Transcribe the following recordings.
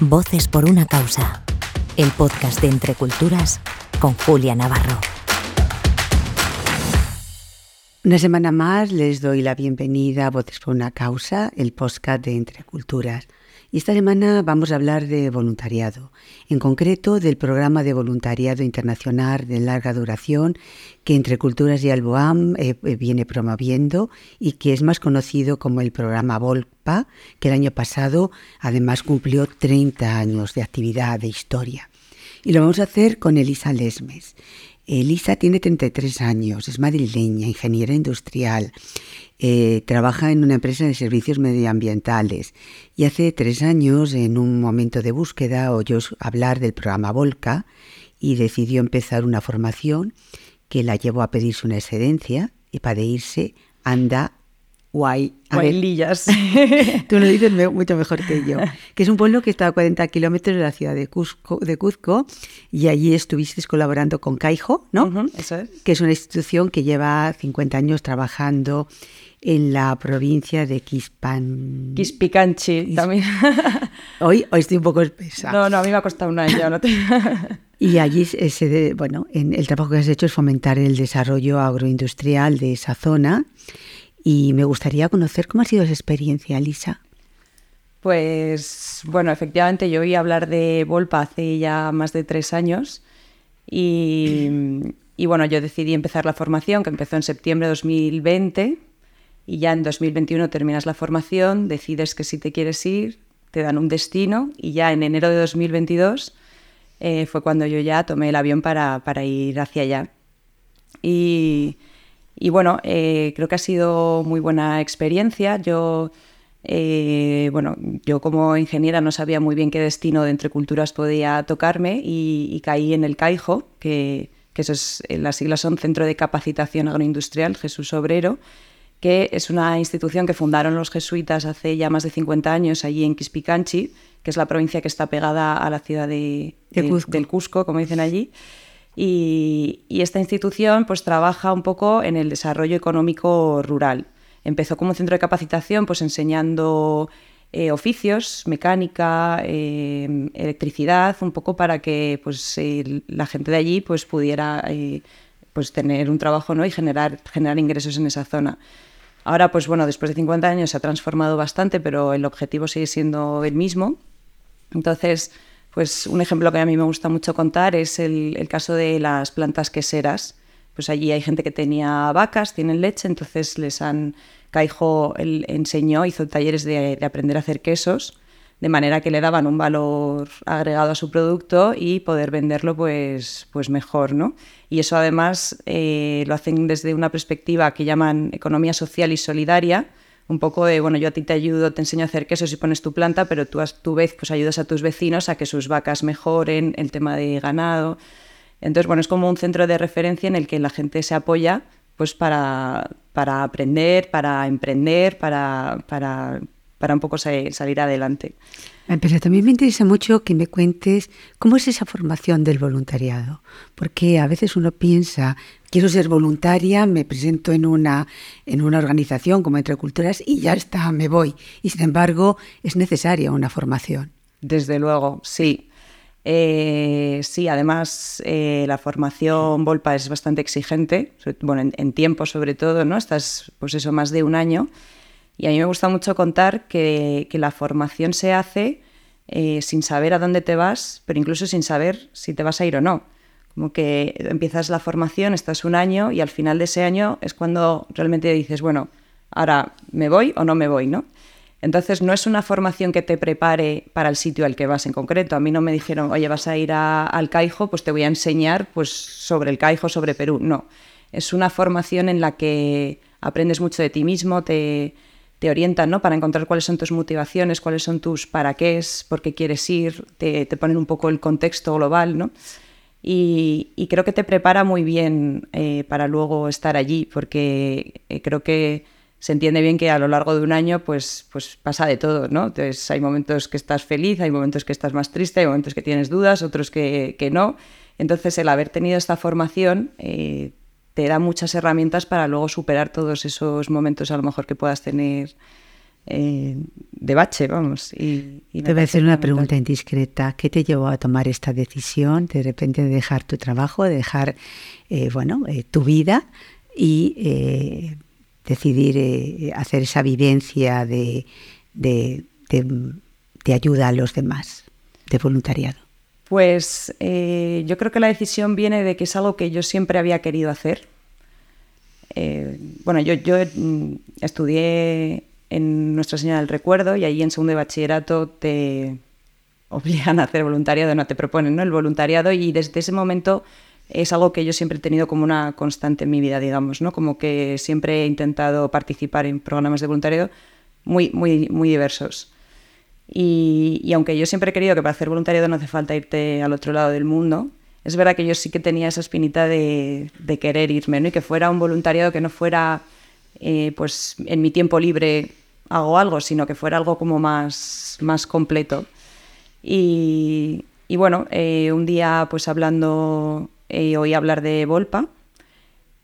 Voces por una causa. El podcast de Entre Culturas con Julia Navarro. Una semana más les doy la bienvenida a Voces por una causa, el podcast de Entre Culturas. Y esta semana vamos a hablar de voluntariado, en concreto del programa de voluntariado internacional de larga duración que Entre Culturas y Alboam eh, eh, viene promoviendo y que es más conocido como el programa Volpa, que el año pasado además cumplió 30 años de actividad de historia. Y lo vamos a hacer con Elisa Lesmes. Elisa tiene 33 años, es madrileña, ingeniera industrial, eh, trabaja en una empresa de servicios medioambientales y hace tres años, en un momento de búsqueda, oyó hablar del programa Volca y decidió empezar una formación que la llevó a pedirse una excedencia y para irse anda Guay. Guaylillas. Tú lo dices mucho mejor que yo. Que es un pueblo que está a 40 kilómetros de la ciudad de Cuzco, de Cuzco y allí estuviste colaborando con Caijo, ¿no? eso es. Que es una institución que lleva 50 años trabajando en la provincia de Quispan... Quispicanchi también. Hoy, hoy estoy un poco espesa. No, no, a mí me ha costado un año. No Y allí, se, bueno, en el trabajo que has hecho es fomentar el desarrollo agroindustrial de esa zona y me gustaría conocer cómo ha sido esa experiencia, Lisa. Pues bueno, efectivamente yo oí hablar de Volpa hace ya más de tres años y, bueno, yo decidí empezar la formación que empezó en septiembre de 2020 y ya en 2021 terminas la formación, decides que si te quieres ir, te dan un destino y ya en enero de 2022 eh, fue cuando yo ya tomé el avión para, para ir hacia allá. Y, y bueno, eh, creo que ha sido muy buena experiencia. Yo, eh, bueno, yo como ingeniera no sabía muy bien qué destino de entre culturas podía tocarme y, caí en el CAIJO, que, que eso es, las siglas son Centro de Capacitación Agroindustrial Jesús Obrero, que es una institución que fundaron los jesuitas hace ya más de 50 años allí en Quispicanchi, que es la provincia que está pegada a la ciudad de, del Cusco, como dicen allí. Y, esta institución pues trabaja un poco en el desarrollo económico rural. Empezó como centro de capacitación pues enseñando eh, oficios, mecánica, eh, electricidad, un poco para que pues la gente de allí pues pudiera eh, pues tener un trabajo ¿no? y generar, generar ingresos en esa zona. Ahora, pues bueno, después de 50 años se ha transformado bastante, pero el objetivo sigue siendo el mismo. Entonces, pues un ejemplo que a mí me gusta mucho contar es el, caso de las plantas queseras. Pues allí hay gente que tenía vacas, tienen leche, entonces les han... Caijo enseñó, hizo talleres de, aprender a hacer quesos, de manera que le daban un valor agregado a su producto y poder venderlo pues, pues mejor, ¿no? Y eso además eh, lo hacen desde una perspectiva que llaman economía social y solidaria, un poco de, bueno, yo a ti te ayudo, te enseño a hacer quesos y pones tu planta, pero tú a tu vez pues ayudas a tus vecinos a que sus vacas mejoren, el tema de ganado. Entonces, bueno, es como un centro de referencia en el que la gente se apoya pues para, para aprender, para emprender, para, para, para un poco salir adelante. Pero también me interesa mucho que me cuentes cómo es esa formación del voluntariado, porque a veces uno piensa, quiero ser voluntaria, me presento en una, en una organización como Entre Culturas y ya está, me voy. Y sin embargo, es necesaria una formación. Desde luego, sí. Eh, sí, además eh, la formación Volpa es bastante exigente, bueno, en, tiempo sobre todo, ¿no? Estás, pues eso, más de un año. Y a mí me gusta mucho contar que, la formación se hace eh, sin saber a dónde te vas, pero incluso sin saber si te vas a ir o no. Como que empiezas la formación, estás un año y al final de ese año es cuando realmente dices, bueno, ahora me voy o no me voy, ¿no? Entonces no es una formación que te prepare para el sitio al que vas en concreto. A mí no me dijeron, oye, vas a ir al Caijo, pues te voy a enseñar pues, sobre el Caijo, sobre Perú. No, es una formación en la que aprendes mucho de ti mismo, te, te orientan ¿no? para encontrar cuáles son tus motivaciones, cuáles son tus para qué es, por qué quieres ir, te, ponen un poco el contexto global, ¿no? Y, creo que te prepara muy bien eh, para luego estar allí, porque eh, creo que se entiende bien que a lo largo de un año pues, pues pasa de todo, ¿no? Entonces hay momentos que estás feliz, hay momentos que estás más triste, hay momentos que tienes dudas, otros que, que no. Entonces el haber tenido esta formación eh, te da muchas herramientas para luego superar todos esos momentos a lo mejor que puedas tener eh, de bache, vamos, y, te voy a hacer una pregunta indiscreta. ¿Qué te llevó a tomar esta decisión de repente de dejar tu trabajo, de dejar eh, bueno, eh, tu vida y decidir hacer esa vivencia de, de, ayuda a los demás, de voluntariado? Pues yo creo que la decisión viene de que es algo que yo siempre había querido hacer. bueno, yo, yo mm, estudié en Nuestra Señora del Recuerdo y ahí en segundo de bachillerato te obligan a hacer voluntariado, no te proponen ¿no? el voluntariado y desde ese momento es algo que yo siempre he tenido como una constante en mi vida, digamos, ¿no? Como que siempre he intentado participar en programas de voluntariado muy, muy, muy diversos. Y, y, aunque yo siempre he querido que para hacer voluntariado no hace falta irte al otro lado del mundo, es verdad que yo sí que tenía esa espinita de, de querer irme, ¿no? Y que fuera un voluntariado que no fuera eh, pues en mi tiempo libre hago algo, sino que fuera algo como más, más completo. Y, bueno, eh, un día pues hablando, eh, oí hablar de Volpa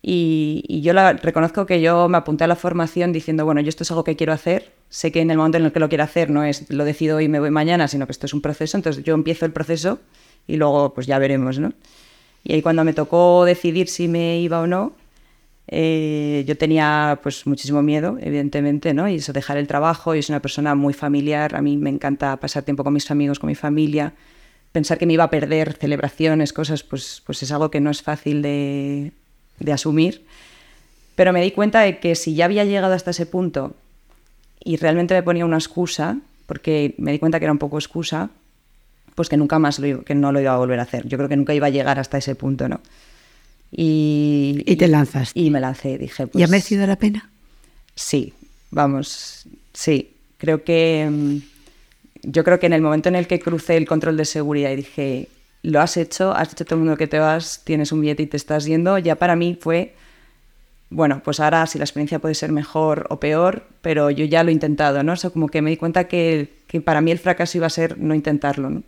y, yo la, reconozco que yo me apunté a la formación diciendo, bueno, yo esto es algo que quiero hacer, sé que en el momento en el que lo quiero hacer no es lo decido y me voy mañana, sino que esto es un proceso, entonces yo empiezo el proceso y luego pues ya veremos, ¿no? Y ahí cuando me tocó decidir si me iba o no, eh, yo tenía pues muchísimo miedo, evidentemente, ¿no? Y eso, dejar el trabajo, y soy una persona muy familiar, a mí me encanta pasar tiempo con mis amigos, con mi familia. Pensar que me iba a perder celebraciones, cosas, pues, pues es algo que no es fácil de, de asumir. Pero me di cuenta de que si ya había llegado hasta ese punto y realmente me ponía una excusa, porque me di cuenta que era un poco excusa, pues que nunca más lo, que no lo iba a volver a hacer. Yo creo que nunca iba a llegar hasta ese punto, ¿no? Y, te lanzas. Y me lancé, dije. Pues, ¿Y ha merecido la pena? Sí, vamos, sí. Creo que. Mm, yo creo que en el momento en el que crucé el control de seguridad y dije, lo has hecho, has dicho todo el mundo que te vas, tienes un billete y te estás yendo, ya para mí fue. Bueno, pues ahora si la experiencia puede ser mejor o peor, pero yo ya lo he intentado, ¿no? O sea, como que me di cuenta que, que para mí el fracaso iba a ser no intentarlo, ¿no?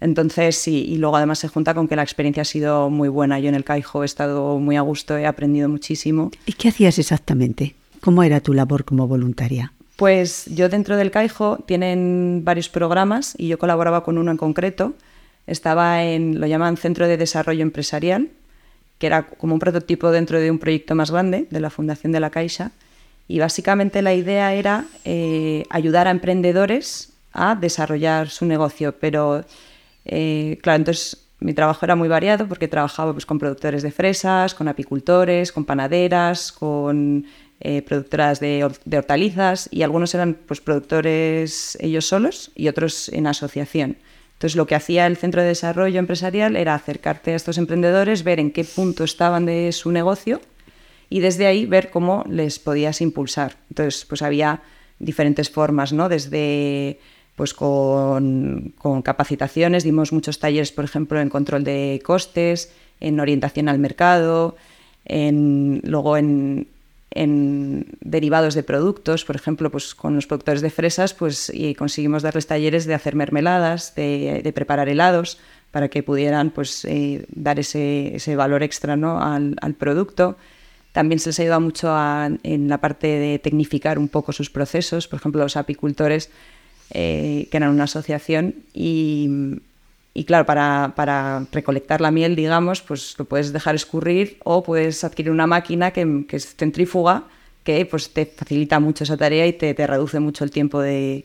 Entonces, sí, y luego además se junta con que la experiencia ha sido muy buena. Yo en el Caijo he estado muy a gusto, he aprendido muchísimo. ¿Y qué hacías exactamente? ¿Cómo era tu labor como voluntaria? Pues yo dentro del Caijo tienen varios programas y yo colaboraba con uno en concreto. Estaba en, lo llaman Centro de Desarrollo Empresarial, que era como un prototipo dentro de un proyecto más grande de la Fundación de la Caixa. Y básicamente la idea era eh, ayudar a emprendedores a desarrollar su negocio, pero eh, claro, entonces mi trabajo era muy variado porque trabajaba pues, con productores de fresas, con apicultores, con panaderas, con eh, productoras de, hortalizas y algunos eran pues, productores ellos solos y otros en asociación. Entonces lo que hacía el Centro de Desarrollo Empresarial era acercarte a estos emprendedores, ver en qué punto estaban de su negocio y desde ahí ver cómo les podías impulsar. Entonces pues había diferentes formas, ¿no? Desde pues con, capacitaciones, dimos muchos talleres, por ejemplo, en control de costes, en orientación al mercado, en, luego en, derivados de productos, por ejemplo, pues con los productores de fresas, pues y conseguimos darles talleres de hacer mermeladas, de, preparar helados, para que pudieran pues, eh, dar ese, valor extra ¿no? al, producto. También se les ayuda mucho en la parte de tecnificar un poco sus procesos. Por ejemplo, los apicultores eh, que eran una asociación y, claro, para, recolectar la miel, digamos, pues lo puedes dejar escurrir o puedes adquirir una máquina que, es centrífuga que pues te facilita mucho esa tarea y te, reduce mucho el tiempo de,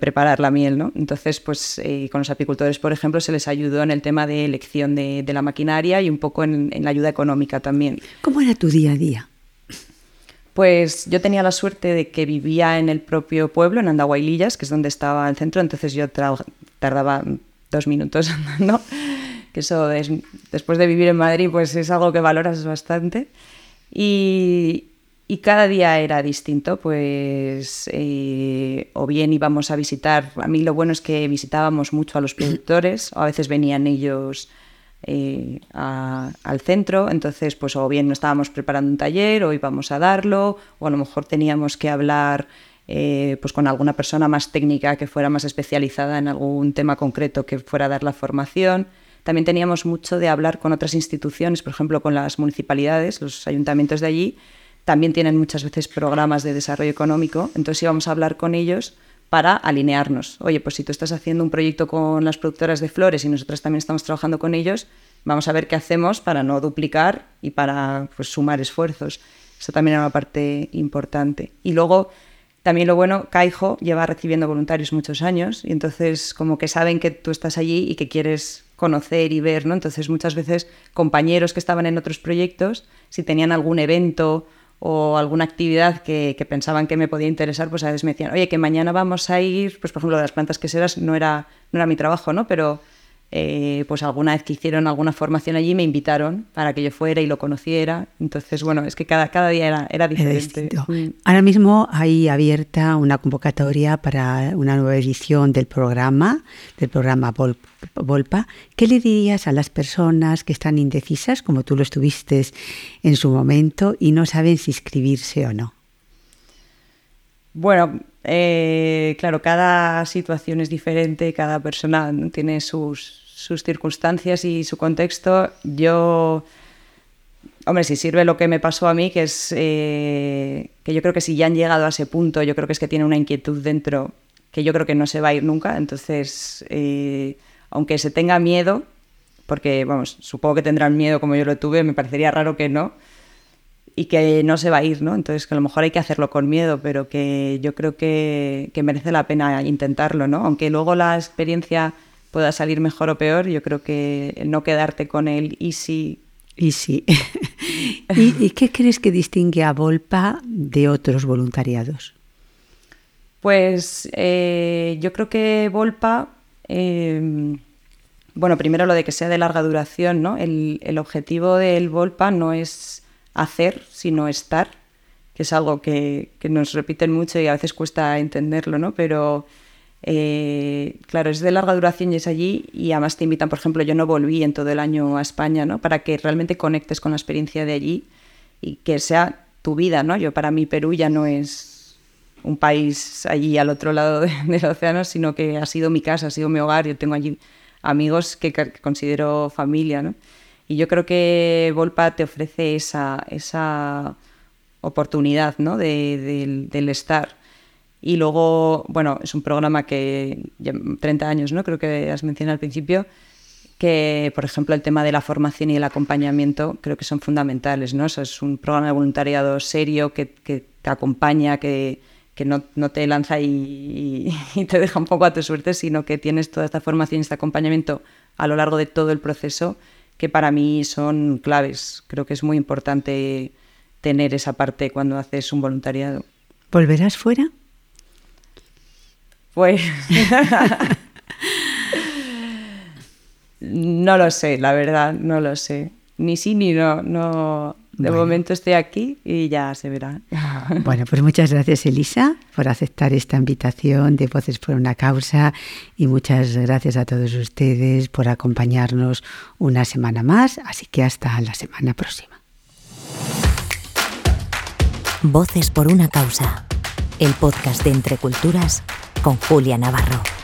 preparar la miel, ¿no? Entonces, pues eh, con los apicultores, por ejemplo, se les ayudó en el tema de elección de, la maquinaria y un poco en, en, la ayuda económica también. ¿Cómo era tu día a día? Pues yo tenía la suerte de que vivía en el propio pueblo, en Andahuaylillas, que es donde estaba el centro, entonces yo tardaba dos minutos andando, que eso es, después de vivir en Madrid, pues es algo que valoras bastante. Y, cada día era distinto, pues eh, o bien íbamos a visitar, a mí lo bueno es que visitábamos mucho a los productores, o a veces venían ellos eh, al centro, entonces pues o bien no estábamos preparando un taller o íbamos a darlo, o a lo mejor teníamos que hablar eh, pues con alguna persona más técnica que fuera más especializada en algún tema concreto que fuera a dar la formación. También teníamos mucho de hablar con otras instituciones, por ejemplo con las municipalidades, los ayuntamientos de allí, también tienen muchas veces programas de desarrollo económico, entonces íbamos a hablar con ellos para alinearnos. Oye, pues si tú estás haciendo un proyecto con las productoras de flores y nosotros también estamos trabajando con ellos, vamos a ver qué hacemos para no duplicar y para pues, sumar esfuerzos. Eso también era una parte importante. Y luego, también lo bueno, Caijo lleva recibiendo voluntarios muchos años y entonces como que saben que tú estás allí y que quieres conocer y ver, ¿no? Entonces muchas veces compañeros que estaban en otros proyectos, si tenían algún evento o alguna actividad que, pensaban que me podía interesar, pues a veces me decían, oye, que mañana vamos a ir, pues por ejemplo, de las plantas queseras no era, no era mi trabajo, ¿no? Pero eh, pues alguna vez que hicieron alguna formación allí me invitaron para que yo fuera y lo conociera. Entonces, bueno, es que cada, cada día era, era diferente. Ahora mismo hay abierta una convocatoria para una nueva edición del programa, del programa Volpa. ¿Qué le dirías a las personas que están indecisas, como tú lo estuviste en su momento, y no saben si inscribirse o no? Bueno, eh, claro, cada situación es diferente, cada persona tiene sus, circunstancias y su contexto. Yo, hombre, si sirve lo que me pasó a mí, que es eh, que yo creo que si ya han llegado a ese punto, yo creo que es que tiene una inquietud dentro que yo creo que no se va a ir nunca. Entonces, eh, aunque se tenga miedo, porque, vamos, supongo que tendrán miedo como yo lo tuve, me parecería raro que no y que no se va a ir, ¿no? Entonces que a lo mejor hay que hacerlo con miedo, pero que yo creo que, merece la pena intentarlo, ¿no? Aunque luego la experiencia pueda salir mejor o peor, yo creo que no quedarte con el easy. Easy. ¿Y, ¿Y qué crees que distingue a Volpa de otros voluntariados? Pues eh, yo creo que Volpa, eh, bueno, primero lo de que sea de larga duración, ¿no? El, el objetivo del Volpa no es hacer, sino estar, que es algo que, nos repiten mucho y a veces cuesta entenderlo, ¿no? Pero eh, claro, es de larga duración y es allí y además te invitan, por ejemplo, yo no volví en todo el año a España, ¿no? Para que realmente conectes con la experiencia de allí y que sea tu vida, ¿no? Yo para mí Perú ya no es un país allí al otro lado del océano, sino que ha sido mi casa, ha sido mi hogar, yo tengo allí amigos que, que considero familia, ¿no? Y yo creo que Volpa te ofrece esa, esa oportunidad ¿no? de, del estar. Y luego, bueno, es un programa que 30 años, ¿no? Creo que has mencionado al principio, que, por ejemplo, el tema de la formación y el acompañamiento creo que son fundamentales, ¿no? es un programa de voluntariado serio que, que te acompaña, que, que no, no, te lanza y, y, te deja un poco a tu suerte, sino que tienes toda esta formación y este acompañamiento a lo largo de todo el proceso que para mí son claves. Creo que es muy importante tener esa parte cuando haces un voluntariado. ¿Volverás fuera? Pues no lo sé, la verdad, no lo sé. Ni sí ni no, no, de momento estoy aquí y ya se verá. Bueno, pues muchas gracias Elisa por aceptar esta invitación de Voces por una Causa y muchas gracias a todos ustedes por acompañarnos una semana más, así que hasta la semana próxima. Voces por una Causa, el podcast de Entre Culturas con Julia Navarro.